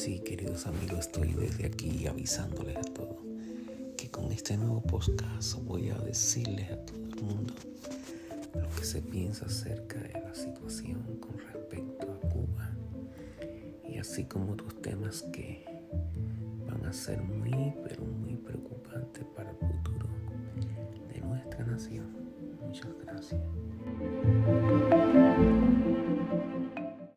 Sí, queridos amigos, estoy desde aquí avisándoles a todos que con este nuevo podcast voy a decirles a todo el mundo lo que se piensa acerca de la situación con respecto a Cuba y así como otros temas que van a ser muy, pero muy preocupantes para el futuro de nuestra nación. Muchas gracias.